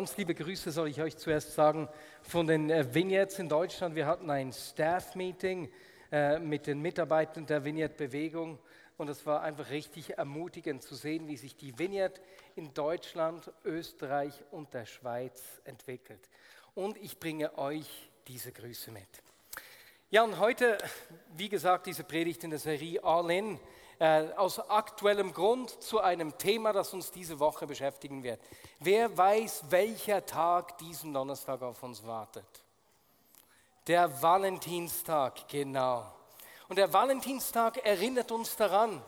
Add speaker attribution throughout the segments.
Speaker 1: Ganz liebe Grüße soll ich euch zuerst sagen von den äh, Vignettes in Deutschland. Wir hatten ein Staff-Meeting äh, mit den Mitarbeitern der Vignette-Bewegung und es war einfach richtig ermutigend zu sehen, wie sich die Vineyard in Deutschland, Österreich und der Schweiz entwickelt. Und ich bringe euch diese Grüße mit. Ja, und heute, wie gesagt, diese Predigt in der Serie All In, äh, aus aktuellem Grund zu einem Thema, das uns diese Woche beschäftigen wird. Wer weiß, welcher Tag diesen Donnerstag auf uns wartet? Der Valentinstag, genau. Und der Valentinstag erinnert uns daran,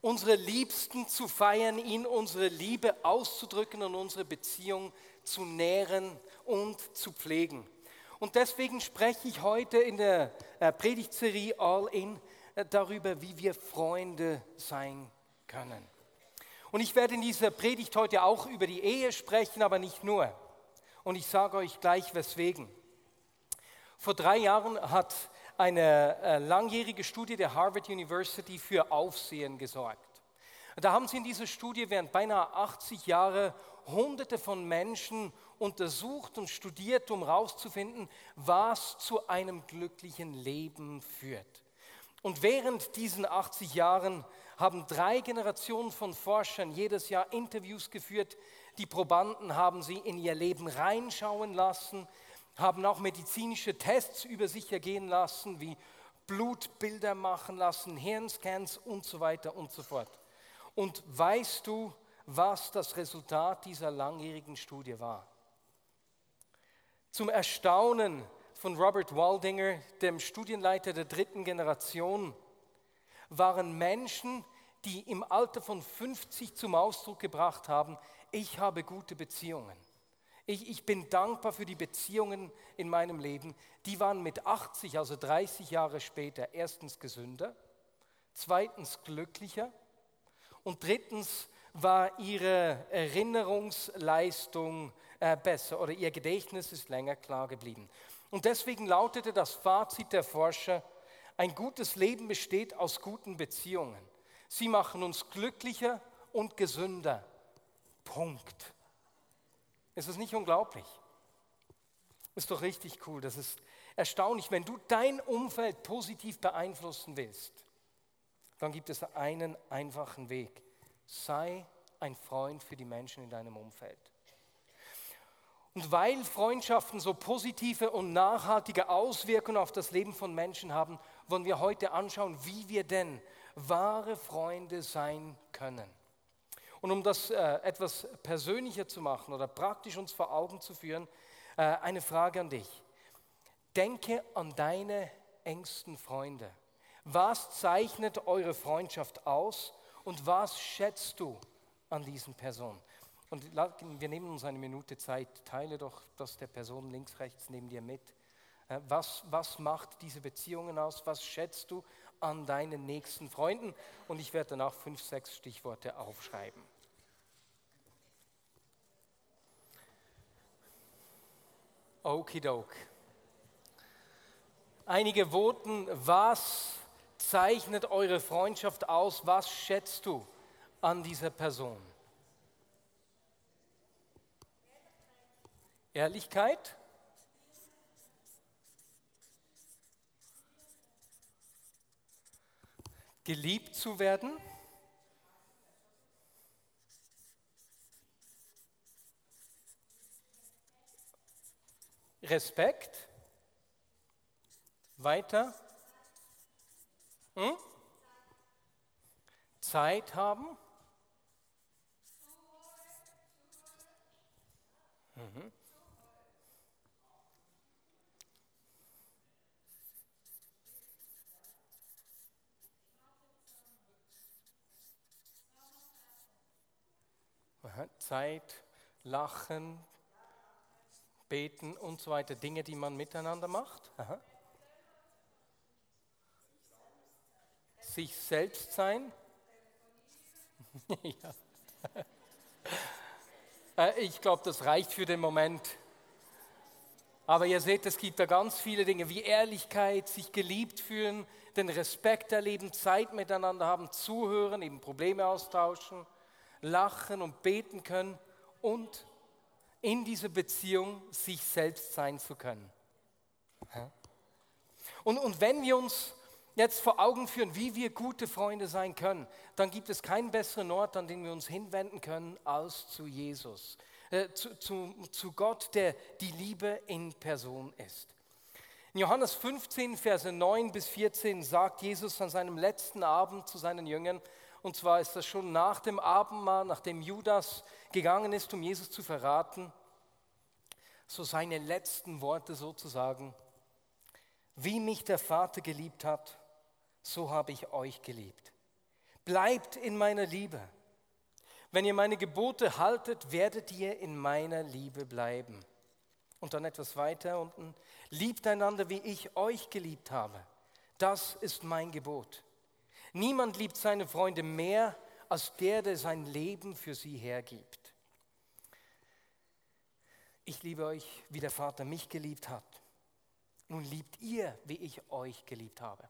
Speaker 1: unsere Liebsten zu feiern, ihnen unsere Liebe auszudrücken und unsere Beziehung zu nähren und zu pflegen. Und deswegen spreche ich heute in der äh, Predigtserie All In darüber, wie wir Freunde sein können. Und ich werde in dieser Predigt heute auch über die Ehe sprechen, aber nicht nur. Und ich sage euch gleich weswegen. Vor drei Jahren hat eine äh, langjährige Studie der Harvard University für Aufsehen gesorgt. Da haben sie in dieser Studie während beinahe 80 Jahre Hunderte von Menschen untersucht und studiert, um herauszufinden, was zu einem glücklichen Leben führt. Und während diesen 80 Jahren haben drei Generationen von Forschern jedes Jahr Interviews geführt. Die Probanden haben sie in ihr Leben reinschauen lassen, haben auch medizinische Tests über sich ergehen lassen, wie Blutbilder machen lassen, Hirnscans und so weiter und so fort. Und weißt du, was das Resultat dieser langjährigen Studie war? Zum Erstaunen von Robert Waldinger, dem Studienleiter der dritten Generation, waren Menschen, die im Alter von 50 zum Ausdruck gebracht haben, ich habe gute Beziehungen. Ich, ich bin dankbar für die Beziehungen in meinem Leben. Die waren mit 80, also 30 Jahre später, erstens gesünder, zweitens glücklicher und drittens war ihre Erinnerungsleistung äh, besser oder ihr Gedächtnis ist länger klar geblieben. Und deswegen lautete das Fazit der Forscher, ein gutes Leben besteht aus guten Beziehungen. Sie machen uns glücklicher und gesünder. Punkt. Ist das nicht unglaublich? Ist doch richtig cool. Das ist erstaunlich. Wenn du dein Umfeld positiv beeinflussen willst, dann gibt es einen einfachen Weg. Sei ein Freund für die Menschen in deinem Umfeld. Und weil Freundschaften so positive und nachhaltige Auswirkungen auf das Leben von Menschen haben, wollen wir heute anschauen, wie wir denn wahre Freunde sein können. Und um das äh, etwas persönlicher zu machen oder praktisch uns vor Augen zu führen, äh, eine Frage an dich. Denke an deine engsten Freunde. Was zeichnet eure Freundschaft aus und was schätzt du an diesen Personen? Und wir nehmen uns eine Minute Zeit, teile doch das der Person links, rechts neben dir mit. Äh, was, was macht diese Beziehungen aus? Was schätzt du an deinen nächsten Freunden? Und ich werde danach fünf, sechs Stichworte aufschreiben. Okidok. Einige Worten, was zeichnet eure Freundschaft aus? Was schätzt du an dieser Person? Ehrlichkeit? Geliebt zu werden? Respekt. Weiter. Hm? Zeit haben. Mhm. Zeit, Lachen, Beten und so weiter. Dinge, die man miteinander macht. Aha. Sich selbst sein. Äh, ich glaube, das reicht für den Moment. Aber ihr seht, es gibt da ganz viele Dinge wie Ehrlichkeit, sich geliebt fühlen, den Respekt erleben, Zeit miteinander haben, zuhören, eben Probleme austauschen, lachen und beten können und in dieser Beziehung sich selbst sein zu können. Und, und wenn wir uns jetzt vor Augen führen, wie wir gute Freunde sein können, dann gibt es keinen besseren Ort, an den wir uns hinwenden können, als zu Jesus, äh, zu, zu, zu Gott, der die Liebe in Person ist. In Johannes 15, Verse 9 bis 14 sagt Jesus an seinem letzten Abend zu seinen Jüngern, und zwar ist das schon nach dem Abendmahl, nachdem Judas gegangen ist, um Jesus zu verraten, so seine letzten Worte sozusagen, wie mich der Vater geliebt hat, so habe ich euch geliebt. Bleibt in meiner Liebe. Wenn ihr meine Gebote haltet, werdet ihr in meiner Liebe bleiben. Und dann etwas weiter unten. Liebt einander, wie ich euch geliebt habe. Das ist mein Gebot. Niemand liebt seine Freunde mehr als der, der sein Leben für sie hergibt. Ich liebe euch, wie der Vater mich geliebt hat. Nun liebt ihr, wie ich euch geliebt habe.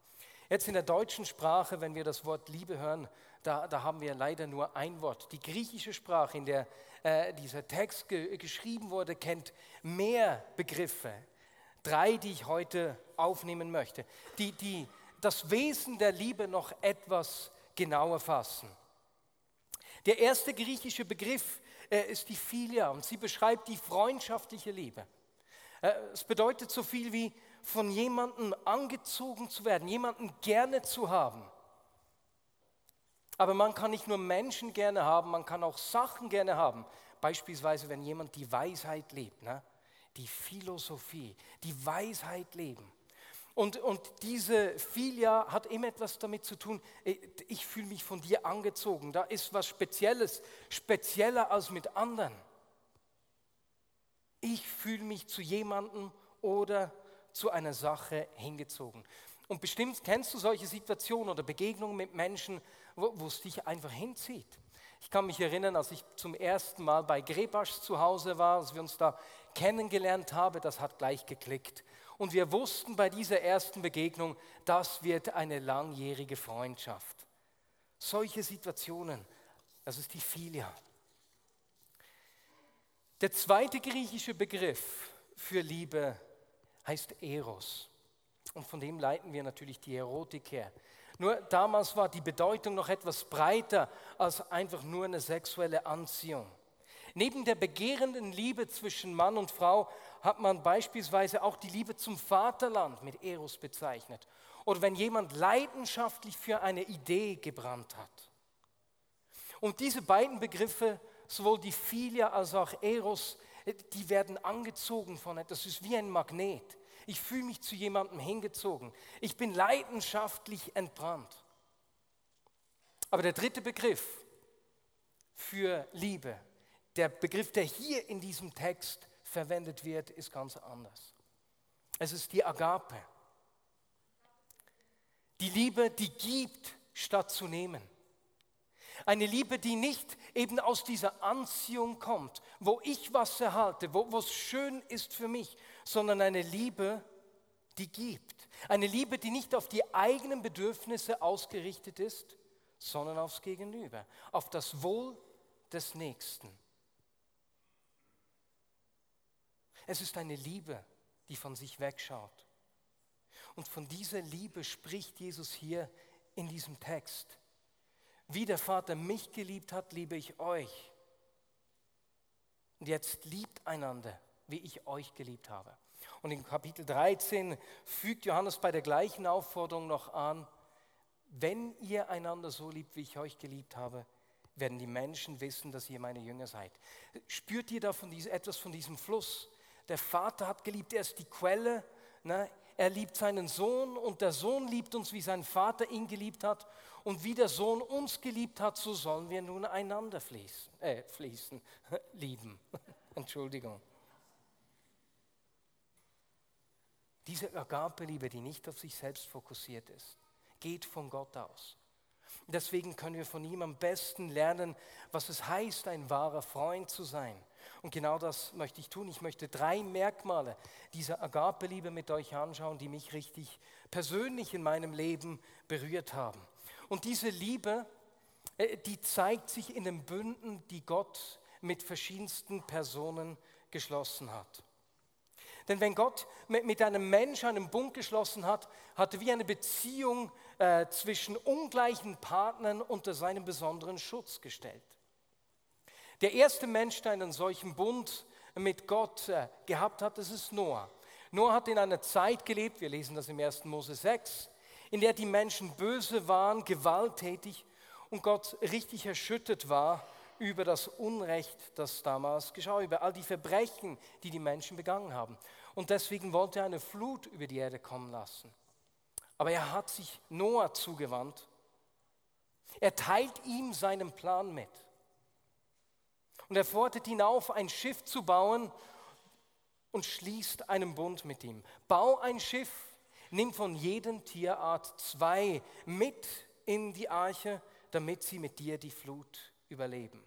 Speaker 1: Jetzt in der deutschen Sprache, wenn wir das Wort Liebe hören, da, da haben wir leider nur ein Wort. Die griechische Sprache, in der äh, dieser Text ge geschrieben wurde, kennt mehr Begriffe. Drei, die ich heute aufnehmen möchte, die, die das Wesen der Liebe noch etwas genauer fassen. Der erste griechische Begriff äh, ist die Philia und sie beschreibt die freundschaftliche Liebe. Äh, es bedeutet so viel wie von jemandem angezogen zu werden, jemanden gerne zu haben. Aber man kann nicht nur Menschen gerne haben, man kann auch Sachen gerne haben. Beispielsweise, wenn jemand die Weisheit lebt, ne? die Philosophie, die Weisheit leben. Und, und diese Philia hat immer etwas damit zu tun, ich fühle mich von dir angezogen. Da ist was Spezielles, spezieller als mit anderen. Ich fühle mich zu jemandem oder zu einer Sache hingezogen. Und bestimmt kennst du solche Situationen oder Begegnungen mit Menschen, wo es dich einfach hinzieht. Ich kann mich erinnern, als ich zum ersten Mal bei Grebasch zu Hause war, als wir uns da kennengelernt haben, das hat gleich geklickt. Und wir wussten bei dieser ersten Begegnung, das wird eine langjährige Freundschaft. Solche Situationen, das ist die Philia. Der zweite griechische Begriff für Liebe heißt Eros. Und von dem leiten wir natürlich die Erotik her. Nur damals war die Bedeutung noch etwas breiter als einfach nur eine sexuelle Anziehung. Neben der begehrenden Liebe zwischen Mann und Frau hat man beispielsweise auch die Liebe zum Vaterland mit Eros bezeichnet. Oder wenn jemand leidenschaftlich für eine Idee gebrannt hat. Und diese beiden Begriffe, sowohl die Philia als auch Eros, die werden angezogen von etwas. Das ist wie ein Magnet. Ich fühle mich zu jemandem hingezogen. Ich bin leidenschaftlich entbrannt. Aber der dritte Begriff für Liebe, der Begriff, der hier in diesem Text verwendet wird, ist ganz anders. Es ist die Agape. Die Liebe, die gibt, statt zu nehmen. Eine Liebe, die nicht eben aus dieser Anziehung kommt, wo ich was erhalte, wo es schön ist für mich, sondern eine Liebe, die gibt. Eine Liebe, die nicht auf die eigenen Bedürfnisse ausgerichtet ist, sondern aufs Gegenüber, auf das Wohl des Nächsten. Es ist eine Liebe, die von sich wegschaut. Und von dieser Liebe spricht Jesus hier in diesem Text. Wie der Vater mich geliebt hat, liebe ich euch. Und jetzt liebt einander, wie ich euch geliebt habe. Und in Kapitel 13 fügt Johannes bei der gleichen Aufforderung noch an, wenn ihr einander so liebt, wie ich euch geliebt habe, werden die Menschen wissen, dass ihr meine Jünger seid. Spürt ihr da von diesem, etwas von diesem Fluss? Der Vater hat geliebt, er ist die Quelle. Ne? er liebt seinen Sohn und der Sohn liebt uns, wie sein Vater ihn geliebt hat. Und wie der Sohn uns geliebt hat, so sollen wir nun einander fließen, äh, fließen lieben. Entschuldigung. Diese Agape-Liebe, die nicht auf sich selbst fokussiert ist, geht von Gott aus. Deswegen können wir von ihm am besten lernen, was es heißt, ein wahrer Freund zu sein. Und genau das möchte ich tun. Ich möchte drei Merkmale dieser Agape-Liebe mit euch anschauen, die mich richtig persönlich in meinem Leben berührt haben. Und diese Liebe, äh, die zeigt sich in den Bünden, die Gott mit verschiedensten Personen geschlossen hat. Denn wenn Gott mit einem Menschen einen Bund geschlossen hat, hat er wie eine Beziehung äh, zwischen ungleichen Partnern unter seinen besonderen Schutz gestellt. Der erste Mensch, der einen solchen Bund mit Gott äh, gehabt hat, das ist Noah. Noah hat in einer Zeit gelebt, wir lesen das im 1. Mose 6, in der die Menschen böse waren, gewalttätig und Gott richtig erschüttert war über das Unrecht, das damals geschah, über all die Verbrechen, die die Menschen begangen haben. Und deswegen wollte er eine Flut über die Erde kommen lassen. Aber er hat sich Noah zugewandt. Er teilt ihm seinen Plan mit. Und er fordert ihn auf, ein Schiff zu bauen und schließt einen Bund mit ihm. Bau ein Schiff, nimm von jedem Tierart zwei mit in die Arche, damit sie mit dir die Flut überleben.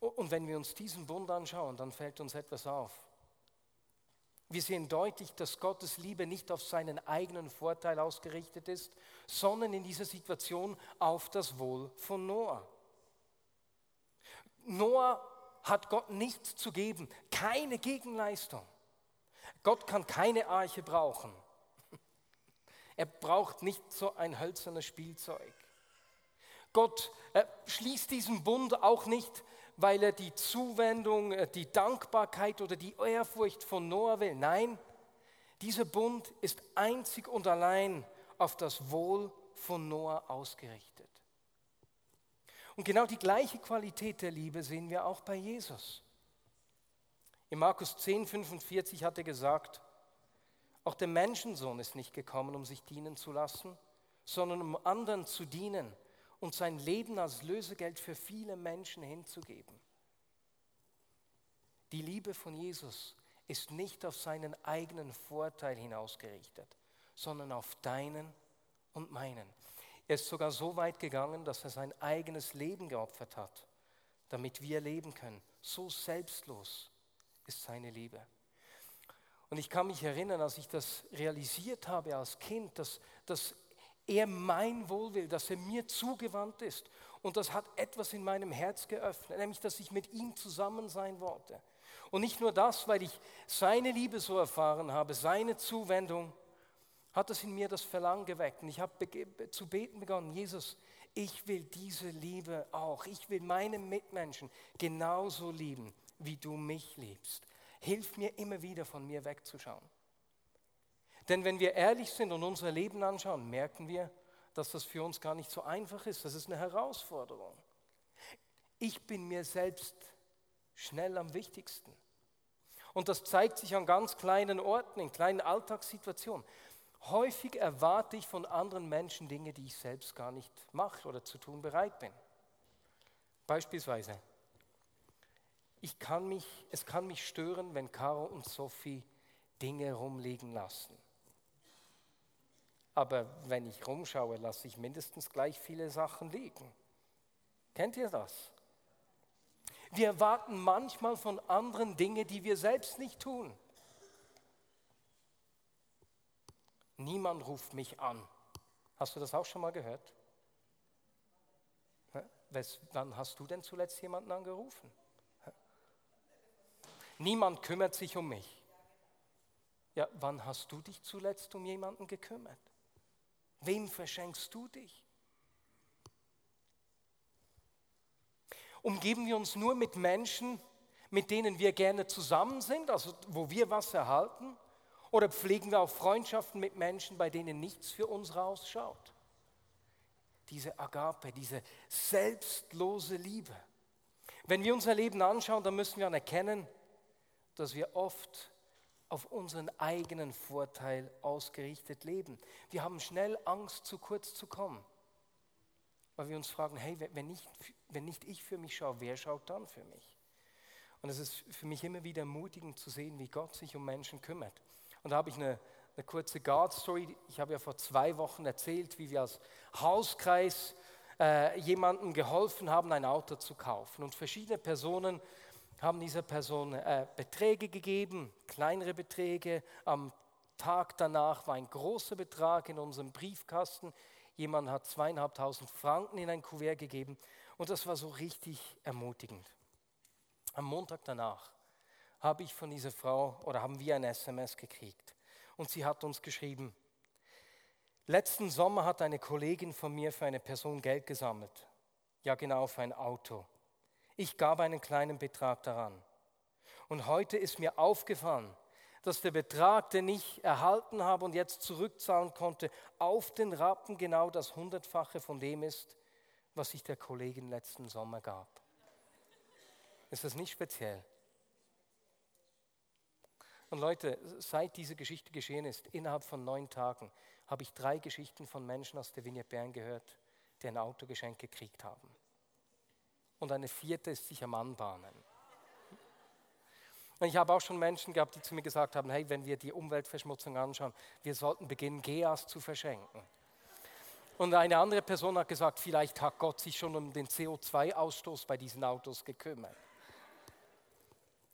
Speaker 1: Und wenn wir uns diesen Bund anschauen, dann fällt uns etwas auf. Wir sehen deutlich, dass Gottes Liebe nicht auf seinen eigenen Vorteil ausgerichtet ist, sondern in dieser Situation auf das Wohl von Noah. Noah hat Gott nichts zu geben, keine Gegenleistung. Gott kann keine Arche brauchen. Er braucht nicht so ein hölzernes Spielzeug. Gott schließt diesen Bund auch nicht, weil er die Zuwendung, äh, die Dankbarkeit oder die Ehrfurcht von Noah will. Nein, dieser Bund ist einzig und allein auf das Wohl von Noah ausgerichtet. Und genau die gleiche Qualität der Liebe sehen wir auch bei Jesus. In Markus 10, 45 hat er gesagt, auch der Menschensohn ist nicht gekommen, um sich dienen zu lassen, sondern um anderen zu dienen und sein Leben als Lösegeld für viele Menschen hinzugeben. Die Liebe von Jesus ist nicht auf seinen eigenen Vorteil hinausgerichtet, sondern auf deinen und meinen. Er ist sogar so weit gegangen, dass er sein eigenes Leben geopfert hat, damit wir leben können. So selbstlos ist seine Liebe. Und ich kann mich erinnern, als ich das realisiert habe als Kind, dass, dass er mein Wohl will, dass er mir zugewandt ist. Und das hat etwas in meinem Herz geöffnet, nämlich dass ich mit ihm zusammen sein wollte. Und nicht nur das, weil ich seine Liebe so erfahren habe, seine Zuwendung, hat es in mir das Verlangen geweckt. Und ich habe zu beten begonnen, Jesus, ich will diese Liebe auch. Ich will meine Mitmenschen genauso lieben, wie du mich liebst. Hilf mir immer wieder von mir wegzuschauen. Denn wenn wir ehrlich sind und unser Leben anschauen, merken wir, dass das für uns gar nicht so einfach ist. Das ist eine Herausforderung. Ich bin mir selbst schnell am wichtigsten. Und das zeigt sich an ganz kleinen Orten, in kleinen Alltagssituationen. Häufig erwarte ich von anderen Menschen Dinge, die ich selbst gar nicht mache oder zu tun bereit bin. Beispielsweise, ich kann mich, es kann mich stören, wenn Caro und Sophie Dinge rumliegen lassen. Aber wenn ich rumschaue, lasse ich mindestens gleich viele Sachen liegen. Kennt ihr das? Wir erwarten manchmal von anderen Dinge, die wir selbst nicht tun. Niemand ruft mich an. Hast du das auch schon mal gehört? Wann hast du denn zuletzt jemanden angerufen? Niemand kümmert sich um mich. Ja, wann hast du dich zuletzt um jemanden gekümmert? Wem verschenkst du dich? Umgeben wir uns nur mit Menschen, mit denen wir gerne zusammen sind, also wo wir was erhalten? Oder pflegen wir auch Freundschaften mit Menschen, bei denen nichts für uns rausschaut? Diese Agape, diese selbstlose Liebe. Wenn wir unser Leben anschauen, dann müssen wir anerkennen, dass wir oft auf unseren eigenen Vorteil ausgerichtet leben. Wir haben schnell Angst, zu kurz zu kommen, weil wir uns fragen, hey, wenn nicht, wenn nicht ich für mich schaue, wer schaut dann für mich? Und es ist für mich immer wieder ermutigend zu sehen, wie Gott sich um Menschen kümmert. Und da habe ich eine, eine kurze God-Story. Ich habe ja vor zwei Wochen erzählt, wie wir als Hauskreis äh, jemandem geholfen haben, ein Auto zu kaufen. Und verschiedene Personen haben dieser Person äh, Beträge gegeben, kleinere Beträge. Am Tag danach war ein großer Betrag in unserem Briefkasten. Jemand hat zweieinhalbtausend Franken in ein Kuvert gegeben. Und das war so richtig ermutigend. Am Montag danach habe ich von dieser Frau oder haben wir ein SMS gekriegt. Und sie hat uns geschrieben, letzten Sommer hat eine Kollegin von mir für eine Person Geld gesammelt. Ja genau, für ein Auto. Ich gab einen kleinen Betrag daran. Und heute ist mir aufgefallen, dass der Betrag, den ich erhalten habe und jetzt zurückzahlen konnte, auf den Rappen genau das Hundertfache von dem ist, was ich der Kollegin letzten Sommer gab. Ist das nicht speziell? Und Leute, seit diese Geschichte geschehen ist, innerhalb von neun Tagen, habe ich drei Geschichten von Menschen aus der Vignette Bern gehört, die ein Autogeschenk gekriegt haben. Und eine vierte ist sich am Anbahnen. Und ich habe auch schon Menschen gehabt, die zu mir gesagt haben, hey, wenn wir die Umweltverschmutzung anschauen, wir sollten beginnen, GEAs zu verschenken. Und eine andere Person hat gesagt, vielleicht hat Gott sich schon um den CO2-Ausstoß bei diesen Autos gekümmert.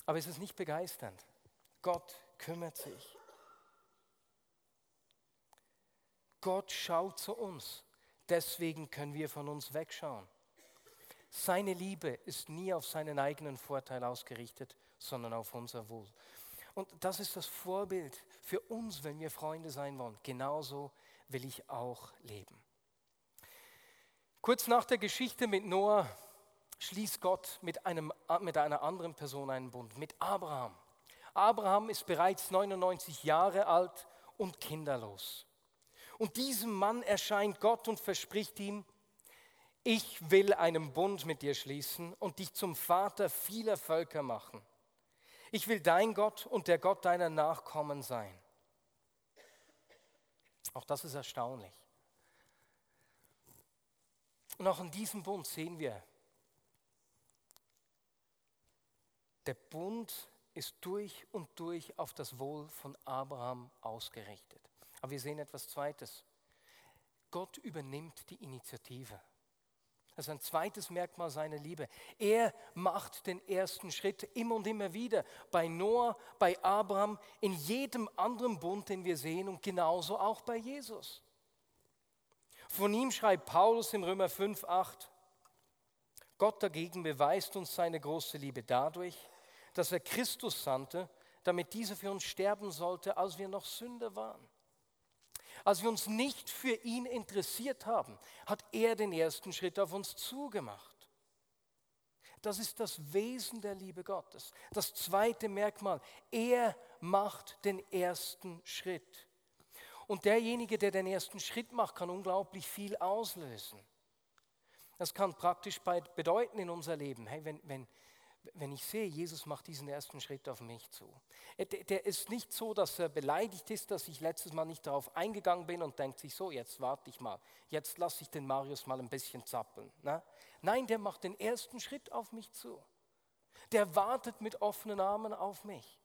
Speaker 1: Aber es ist nicht begeisternd. Gott kümmert sich. Gott schaut zu uns. Deswegen können wir von uns wegschauen. Seine Liebe ist nie auf seinen eigenen Vorteil ausgerichtet, sondern auf unser Wohl. Und das ist das Vorbild für uns, wenn wir Freunde sein wollen. Genauso will ich auch leben. Kurz nach der Geschichte mit Noah schließt Gott mit, einem, mit einer anderen Person einen Bund, mit Abraham. Abraham ist bereits 99 Jahre alt und kinderlos. Und diesem Mann erscheint Gott und verspricht ihm, ich will einen Bund mit dir schließen und dich zum Vater vieler Völker machen. Ich will dein Gott und der Gott deiner Nachkommen sein. Auch das ist erstaunlich. Und auch in diesem Bund sehen wir, Der Bund ist durch und durch auf das Wohl von Abraham ausgerichtet. Aber wir sehen etwas Zweites. Gott übernimmt die Initiative. Das ist ein zweites Merkmal seiner Liebe. Er macht den ersten Schritt immer und immer wieder. Bei Noah, bei Abraham, in jedem anderen Bund, den wir sehen und genauso auch bei Jesus. Von ihm schreibt Paulus im Römer 5, 8. Gott dagegen beweist uns seine große Liebe dadurch, dass er Christus sandte, damit dieser für uns sterben sollte, als wir noch Sünder waren. Als wir uns nicht für ihn interessiert haben, hat er den ersten Schritt auf uns zugemacht. Das ist das Wesen der Liebe Gottes. Das zweite Merkmal, er macht den ersten Schritt. Und derjenige, der den ersten Schritt macht, kann unglaublich viel auslösen. Das kann praktisch bedeuten in unser Leben. Hey, wenn, wenn, wenn ich sehe, Jesus macht diesen ersten Schritt auf mich zu. Der ist nicht so, dass er beleidigt ist, dass ich letztes Mal nicht darauf eingegangen bin und denkt sich so, jetzt warte ich mal, jetzt lasse ich den Marius mal ein bisschen zappeln. Ne? Nein, der macht den ersten Schritt auf mich zu. Der wartet mit offenen Armen auf mich.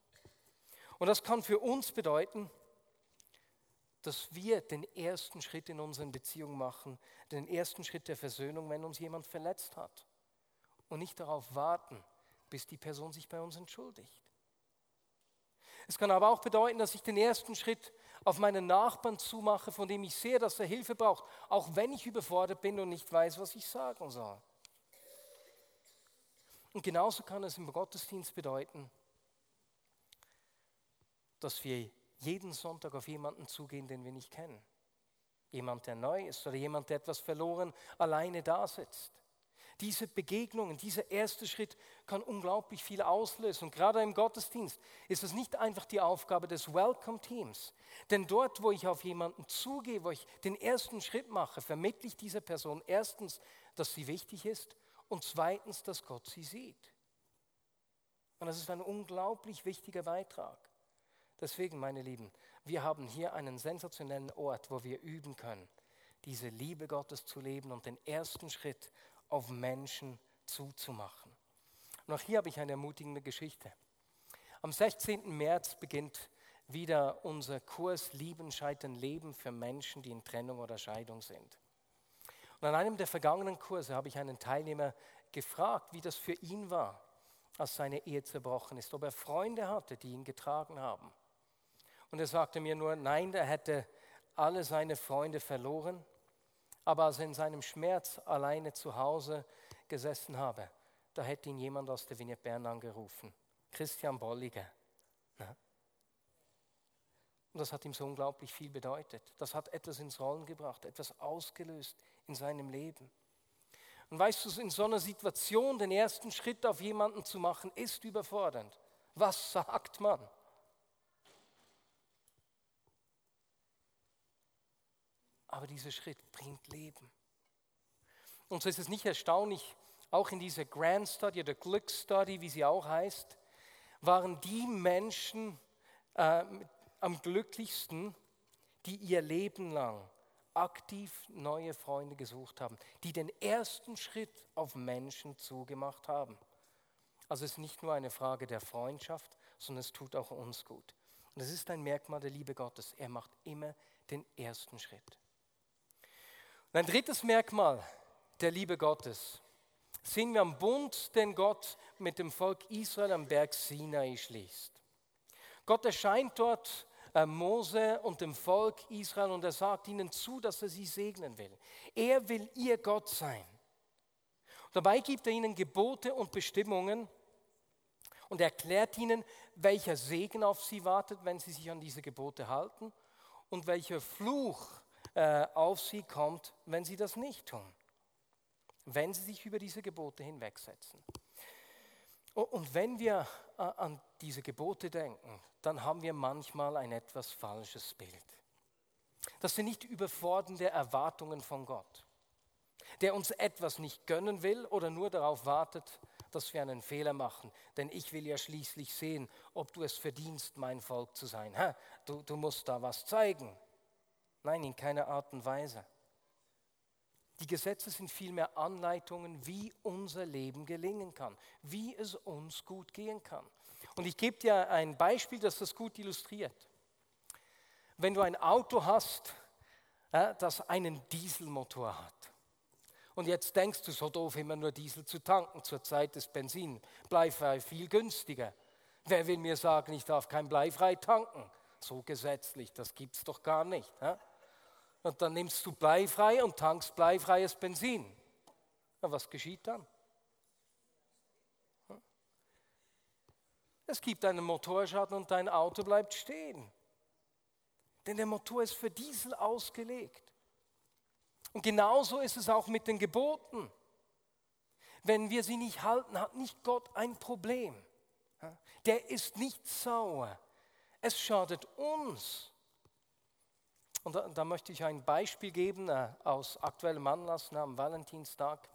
Speaker 1: Und das kann für uns bedeuten, dass wir den ersten Schritt in unseren Beziehungen machen, den ersten Schritt der Versöhnung, wenn uns jemand verletzt hat. Und nicht darauf warten, bis die Person sich bei uns entschuldigt. Es kann aber auch bedeuten, dass ich den ersten Schritt auf meinen Nachbarn zumache, von dem ich sehe, dass er Hilfe braucht, auch wenn ich überfordert bin und nicht weiß, was ich sagen soll. Und genauso kann es im Gottesdienst bedeuten, dass wir jeden Sonntag auf jemanden zugehen, den wir nicht kennen. Jemand, der neu ist oder jemand, der etwas verloren alleine da sitzt. Diese Begegnungen, dieser erste Schritt kann unglaublich viel auslösen. Und gerade im Gottesdienst ist es nicht einfach die Aufgabe des Welcome Teams. Denn dort, wo ich auf jemanden zugehe, wo ich den ersten Schritt mache, vermittle ich dieser Person erstens, dass sie wichtig ist und zweitens, dass Gott sie sieht. Und das ist ein unglaublich wichtiger Beitrag. Deswegen, meine Lieben, wir haben hier einen sensationellen Ort, wo wir üben können, diese Liebe Gottes zu leben und den ersten Schritt auf Menschen zuzumachen. Und auch hier habe ich eine ermutigende Geschichte. Am 16. März beginnt wieder unser Kurs Lieben, Scheitern, Leben für Menschen, die in Trennung oder Scheidung sind. Und an einem der vergangenen Kurse habe ich einen Teilnehmer gefragt, wie das für ihn war, als seine Ehe zerbrochen ist, ob er Freunde hatte, die ihn getragen haben. Und er sagte mir nur, nein, er hätte alle seine Freunde verloren, aber als er in seinem Schmerz alleine zu Hause gesessen habe, da hätte ihn jemand aus der Vignette Bern angerufen, Christian Bolliger. Und das hat ihm so unglaublich viel bedeutet. Das hat etwas ins Rollen gebracht, etwas ausgelöst in seinem Leben. Und weißt du, in so einer Situation den ersten Schritt auf jemanden zu machen, ist überfordernd. Was sagt man? Aber dieser Schritt bringt Leben. Und so ist es nicht erstaunlich, auch in dieser Grand Study oder Glück Study, wie sie auch heißt, waren die Menschen äh, am glücklichsten, die ihr Leben lang aktiv neue Freunde gesucht haben, die den ersten Schritt auf Menschen zugemacht haben. Also es ist nicht nur eine Frage der Freundschaft, sondern es tut auch uns gut. Und es ist ein Merkmal der Liebe Gottes. Er macht immer den ersten Schritt. Und ein drittes Merkmal der Liebe Gottes sehen wir am Bund, den Gott mit dem Volk Israel am Berg Sinai schließt. Gott erscheint dort äh, Mose und dem Volk Israel und er sagt ihnen zu, dass er sie segnen will. Er will ihr Gott sein. Dabei gibt er ihnen Gebote und Bestimmungen und erklärt ihnen, welcher Segen auf sie wartet, wenn sie sich an diese Gebote halten und welcher Fluch äh, auf sie kommt, wenn sie das nicht tun, wenn sie sich über diese Gebote hinwegsetzen. Und wenn wir äh, an diese Gebote denken, dann haben wir manchmal ein etwas falsches Bild. Das sind nicht überfordernde Erwartungen von Gott, der uns etwas nicht gönnen will oder nur darauf wartet, dass wir einen Fehler machen. Denn ich will ja schließlich sehen, ob du es verdienst, mein Volk zu sein. Du, du musst da was zeigen. Nein, in keiner Art und Weise. Die Gesetze sind vielmehr Anleitungen, wie unser Leben gelingen kann, wie es uns gut gehen kann. Und ich gebe dir ein Beispiel, das das gut illustriert. Wenn du ein Auto hast, das einen Dieselmotor hat, und jetzt denkst du, so doof immer nur Diesel zu tanken, zur Zeit des Benzin, bleifrei viel günstiger. Wer will mir sagen, ich darf kein bleifrei tanken? So gesetzlich, das gibt es doch gar nicht. Und dann nimmst du bleifrei und tankst bleifreies Benzin. Na, was geschieht dann? Es gibt einen Motorschaden und dein Auto bleibt stehen. Denn der Motor ist für Diesel ausgelegt. Und genauso ist es auch mit den Geboten. Wenn wir sie nicht halten, hat nicht Gott ein Problem. Der ist nicht sauer. Es schadet uns. Und da, da, möchte ich ein Beispiel geben äh, aus aktuellem Anlass na, am Valentinstag,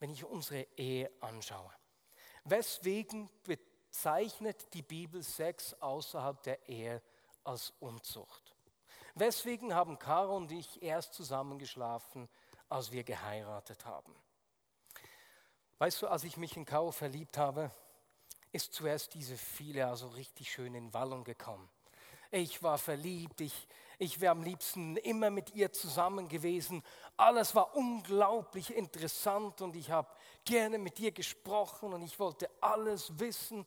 Speaker 1: wenn ich unsere Ehe anschaue. Weswegen bezeichnet die Bibel Sex außerhalb der Ehe als Unzucht? Weswegen haben Caro und ich erst zusammengeschlafen, als wir geheiratet haben? Weißt du, als ich mich in Caro verliebt habe, ist zuerst diese viele also richtig schön in Wallung gekommen. Ich war verliebt, ich, ich wäre am liebsten immer mit ihr zusammen gewesen. Alles war unglaublich interessant und ich habe gerne mit ihr gesprochen und ich wollte alles wissen.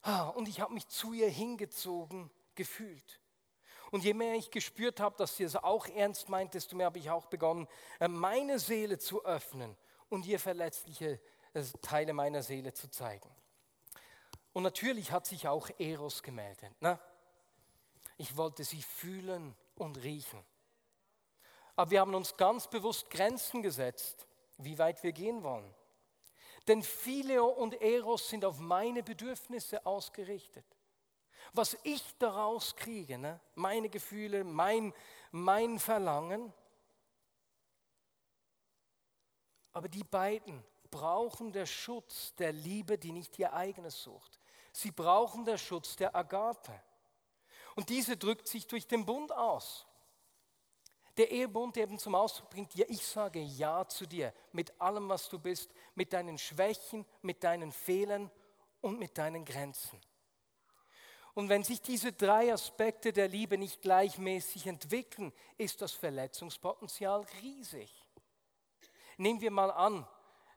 Speaker 1: Ah, und ich habe mich zu ihr hingezogen gefühlt. Und je mehr ich gespürt habe, dass sie es auch ernst meint, desto mehr habe ich auch begonnen, äh, meine Seele zu öffnen und ihr verletzliche äh, Teile meiner Seele zu zeigen. Und natürlich hat sich auch Eros gemeldet. Ne? Ich wollte sie fühlen und riechen. Aber wir haben uns ganz bewusst Grenzen gesetzt, wie weit wir gehen wollen. Denn Phileo und Eros sind auf meine Bedürfnisse ausgerichtet. Was ich daraus kriege, ne? meine Gefühle, mein, mein Verlangen. Aber die beiden brauchen der Schutz der Liebe, die nicht ihr eigenes sucht. Sie brauchen der Schutz der Agape. Und diese drückt sich durch den Bund aus. Der Ehebund, eben zum Ausdruck bringt, ja, ich sage Ja zu dir mit allem, was du bist, mit deinen Schwächen, mit deinen Fehlern und mit deinen Grenzen. Und wenn sich diese drei Aspekte der Liebe nicht gleichmäßig entwickeln, ist das Verletzungspotenzial riesig. Nehmen wir mal an,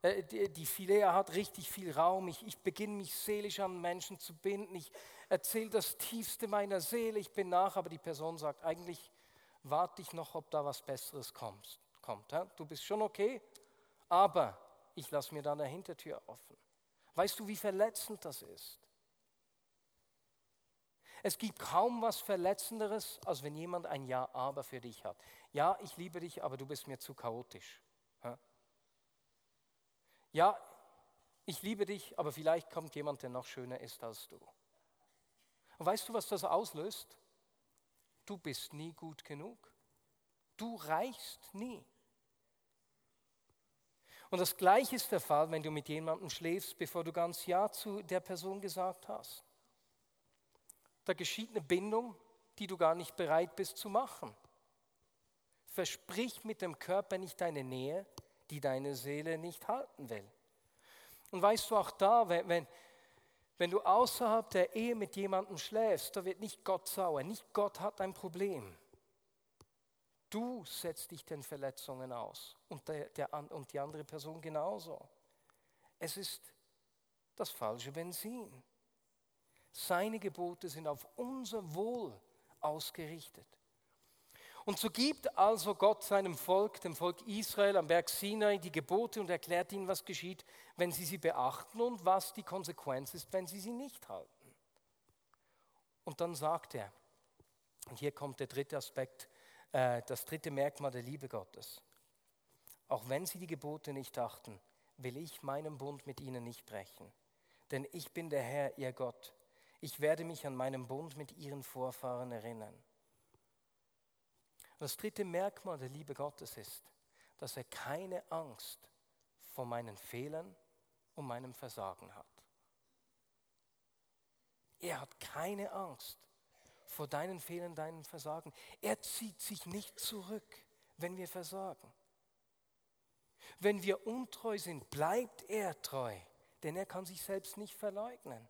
Speaker 1: äh, die Philea hat richtig viel Raum. Ich, ich beginne mich seelisch an Menschen zu binden. Ich erzähle das Tiefste meiner Seele. Ich bin nach, aber die Person sagt, eigentlich warte ich noch, ob da was Besseres kommt. kommt Du bist schon okay, aber ich lasse mir dann eine Hintertür offen. Weißt du, wie verletzend das ist? Es gibt kaum was Verletzenderes, als wenn jemand ein Ja, aber für dich hat. Ja, ich liebe dich, aber du bist mir zu chaotisch. Ja, ich liebe dich, aber vielleicht kommt jemand, der noch schöner ist als du. Und weißt du, was das auslöst? Du bist nie gut genug. Du reichst nie. Und das Gleiche ist der Fall, wenn du mit jemandem schläfst, bevor du ganz Ja zu der Person gesagt hast. Da geschieht eine Bindung, die du gar nicht bereit bist zu machen. Versprich mit dem Körper nicht deine Nähe, die deine Seele nicht halten will. Und weißt du auch da, wenn, wenn, wenn du außerhalb der Ehe mit jemandem schläfst, da wird nicht Gott sauer, nicht Gott hat ein Problem. Du setzt dich den Verletzungen aus und, der, der, und die andere Person genauso. Es ist das falsche Benzin. Seine Gebote sind auf unser Wohl ausgerichtet. Und so gibt also Gott seinem Volk, dem Volk Israel am Berg Sinai, die Gebote und erklärt ihnen, was geschieht, wenn sie sie beachten und was die Konsequenz ist, wenn sie sie nicht halten. Und dann sagt er, und hier kommt der dritte Aspekt, äh, das dritte Merkmal der Liebe Gottes. Auch wenn sie die Gebote nicht achten, will ich meinen Bund mit ihnen nicht brechen. Denn ich bin der Herr, ihr Gott. Ich werde mich an meinen Bund mit ihren Vorfahren erinnern. Das dritte Merkmal der Liebe Gottes ist, dass er keine Angst vor meinen Fehlern und meinem Versagen hat. Er hat keine Angst vor deinen Fehlern, deinem Versagen. Er zieht sich nicht zurück, wenn wir versagen. Wenn wir untreu sind, bleibt er treu, denn er kann sich selbst nicht verleugnen.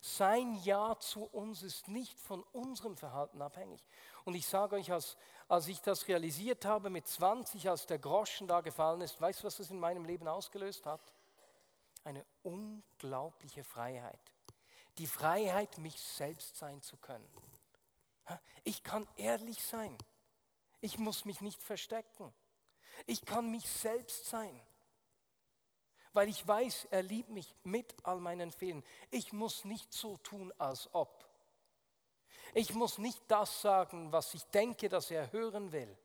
Speaker 1: Sein Ja zu uns ist nicht von unserem Verhalten abhängig. Und ich sage euch, als, als ich das realisiert habe mit 20, als der Groschen da gefallen ist, weißt du, was das in meinem Leben ausgelöst hat? Eine unglaubliche Freiheit. Die Freiheit, mich selbst sein zu können. Ich kann ehrlich sein. Ich muss mich nicht verstecken. Ich kann mich selbst sein weil ich weiß, er liebt mich mit all meinen Fehlern. Ich muss nicht so tun, als ob. Ich muss nicht das sagen, was ich denke, dass er hören will,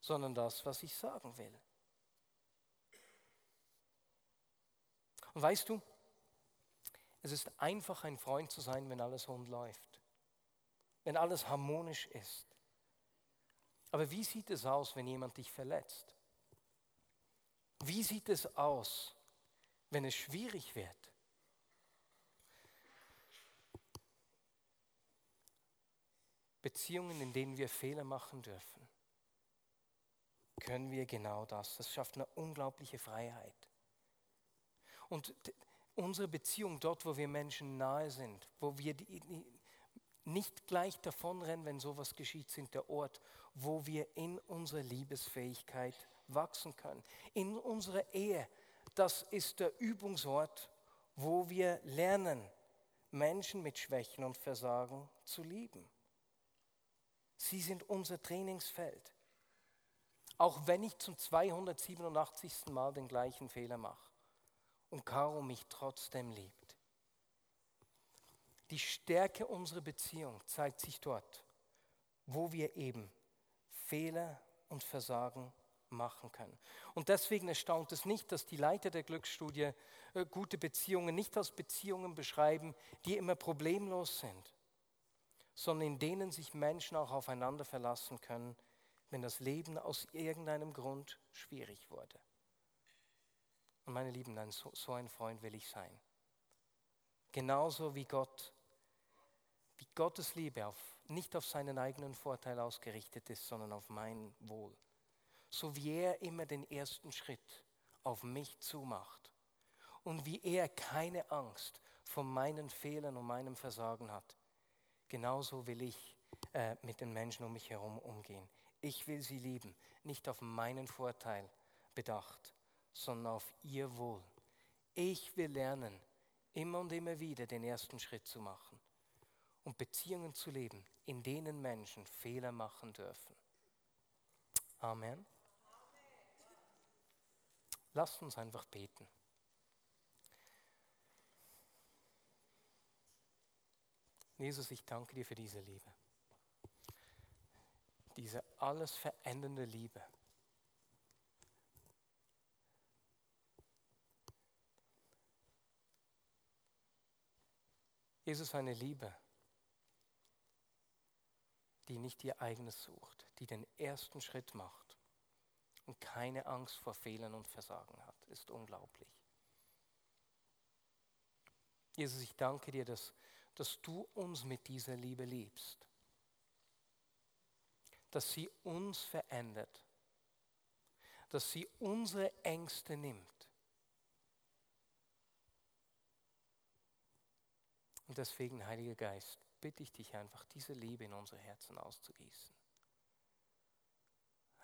Speaker 1: sondern das, was ich sagen will. Und weißt du, es ist einfach ein Freund zu sein, wenn alles rund läuft, wenn alles harmonisch ist. Aber wie sieht es aus, wenn jemand dich verletzt? Wie sieht es aus, wenn es schwierig wird? Beziehungen, in denen wir Fehler machen dürfen, können wir genau das. Das schafft eine unglaubliche Freiheit. Und unsere Beziehung dort, wo wir Menschen nahe sind, wo wir nicht gleich davonrennen, wenn sowas geschieht, sind der Ort, wo wir in unserer Liebesfähigkeit wachsen können. In unserer Ehe, das ist der Übungsort, wo wir lernen, Menschen mit Schwächen und Versagen zu lieben. Sie sind unser Trainingsfeld. Auch wenn ich zum 287. Mal den gleichen Fehler mache und Caro mich trotzdem liebt. Die Stärke unserer Beziehung zeigt sich dort, wo wir eben Fehler und Versagen machen können. Und deswegen erstaunt es nicht, dass die Leiter der Glücksstudie äh, gute Beziehungen nicht als Beziehungen beschreiben, die immer problemlos sind, sondern in denen sich Menschen auch aufeinander verlassen können, wenn das Leben aus irgendeinem Grund schwierig wurde. Und meine Lieben, so, so ein Freund will ich sein. Genauso wie Gott wie Gottes Liebe auf, nicht auf seinen eigenen Vorteil ausgerichtet ist, sondern auf mein Wohl. So wie er immer den ersten Schritt auf mich zumacht und wie er keine Angst vor meinen Fehlern und meinem Versagen hat, genauso will ich äh, mit den Menschen um mich herum umgehen. Ich will sie lieben, nicht auf meinen Vorteil bedacht, sondern auf ihr Wohl. Ich will lernen, immer und immer wieder den ersten Schritt zu machen und Beziehungen zu leben, in denen Menschen Fehler machen dürfen. Amen. Lasst uns einfach beten. Jesus, ich danke dir für diese Liebe. Diese alles verändernde Liebe. Jesus, eine Liebe, die nicht ihr eigenes sucht, die den ersten Schritt macht und keine Angst vor Fehlern und Versagen hat, ist unglaublich. Jesus, ich danke dir, dass, dass du uns mit dieser Liebe liebst, dass sie uns verändert, dass sie unsere Ängste nimmt. Und deswegen, Heiliger Geist, bitte ich dich einfach, diese Liebe in unsere Herzen auszugießen.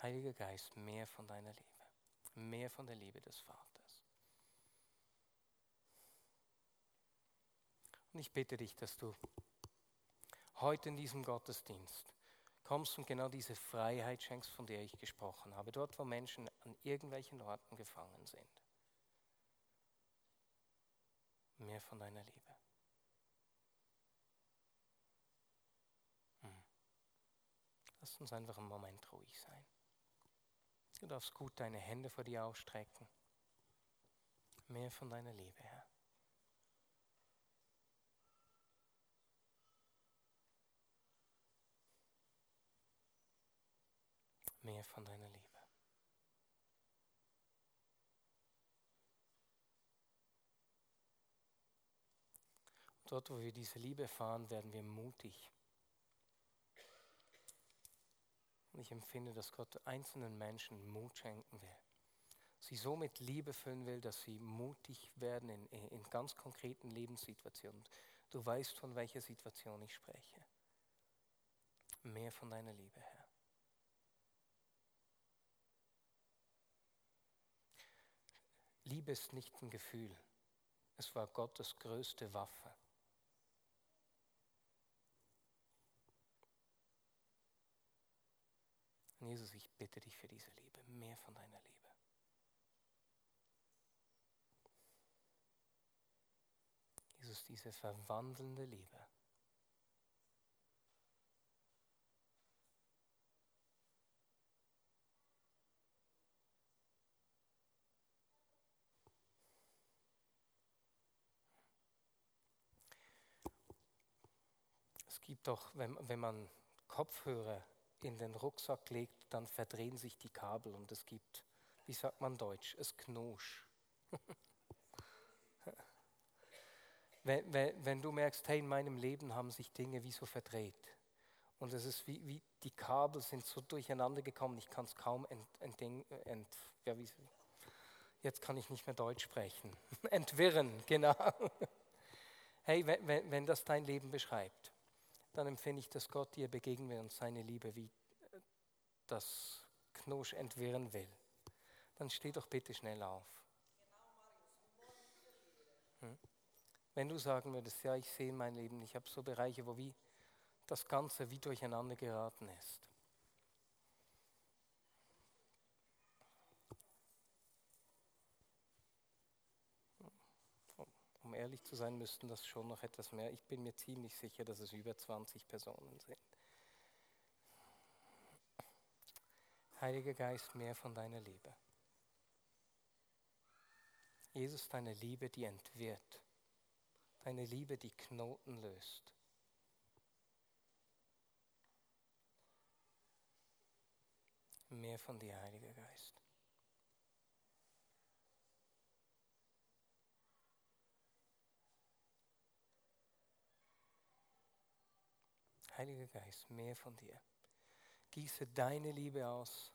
Speaker 1: Heiliger Geist, mehr von deiner Liebe, mehr von der Liebe des Vaters. Und ich bitte dich, dass du heute in diesem Gottesdienst kommst und genau diese Freiheit schenkst, von der ich gesprochen habe, dort, wo Menschen an irgendwelchen Orten gefangen sind. Mehr von deiner Liebe. Lass uns einfach einen Moment ruhig sein. Du darfst gut deine Hände vor dir ausstrecken. Mehr von deiner Liebe, Herr. Mehr von deiner Liebe. Dort, wo wir diese Liebe erfahren, werden wir mutig. Und ich empfinde, dass Gott einzelnen Menschen Mut schenken will. Sie so mit Liebe füllen will, dass sie mutig werden in, in ganz konkreten Lebenssituationen. Du weißt, von welcher Situation ich spreche. Mehr von deiner Liebe, Herr. Liebe ist nicht ein Gefühl. Es war Gottes größte Waffe. Und Jesus, ich bitte dich für diese Liebe, mehr von deiner Liebe. Jesus, diese verwandelnde Liebe. Es gibt doch, wenn, wenn man Kopfhörer in den Rucksack legt, dann verdrehen sich die Kabel und es gibt, wie sagt man Deutsch, es knusch. wenn, wenn, wenn, du merkst, hey, in meinem Leben haben sich Dinge wie so verdreht und es ist wie, wie die Kabel sind so durcheinander gekommen, ich kann es kaum ent, ent, ent, ja, wie, jetzt kann ich nicht mehr Deutsch sprechen, entwirren, genau. hey, wenn, wenn das dein Leben beschreibt, dann empfinde ich, dass Gott dir begegnen will und seine Liebe wie das Knosch entwirren will. Dann steh doch bitte schnell auf. Hm? Wenn du sagen würdest, ja, ich sehe in meinem Leben, ich habe so Bereiche, wo wie das Ganze wie durcheinander geraten ist. um ehrlich zu sein, müssten das schon noch etwas mehr. Ich bin mir ziemlich sicher, dass es über 20 Personen sind. Heiliger Geist, mehr von deiner Liebe. Jesus, deine Liebe, die entwirrt. Deine Liebe, die Knoten löst. Mehr von dir, Heiliger Geist. Heiliger Geist, mehr von dir. Gieße deine Liebe aus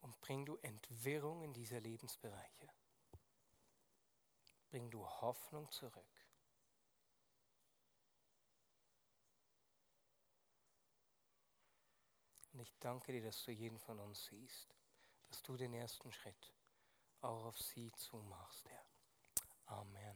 Speaker 1: und bring du Entwirrung in diese Lebensbereiche. Bring du Hoffnung zurück. Und ich danke dir, dass du jeden von uns siehst, dass du den ersten Schritt auch auf sie zumachst, Herr. Amen.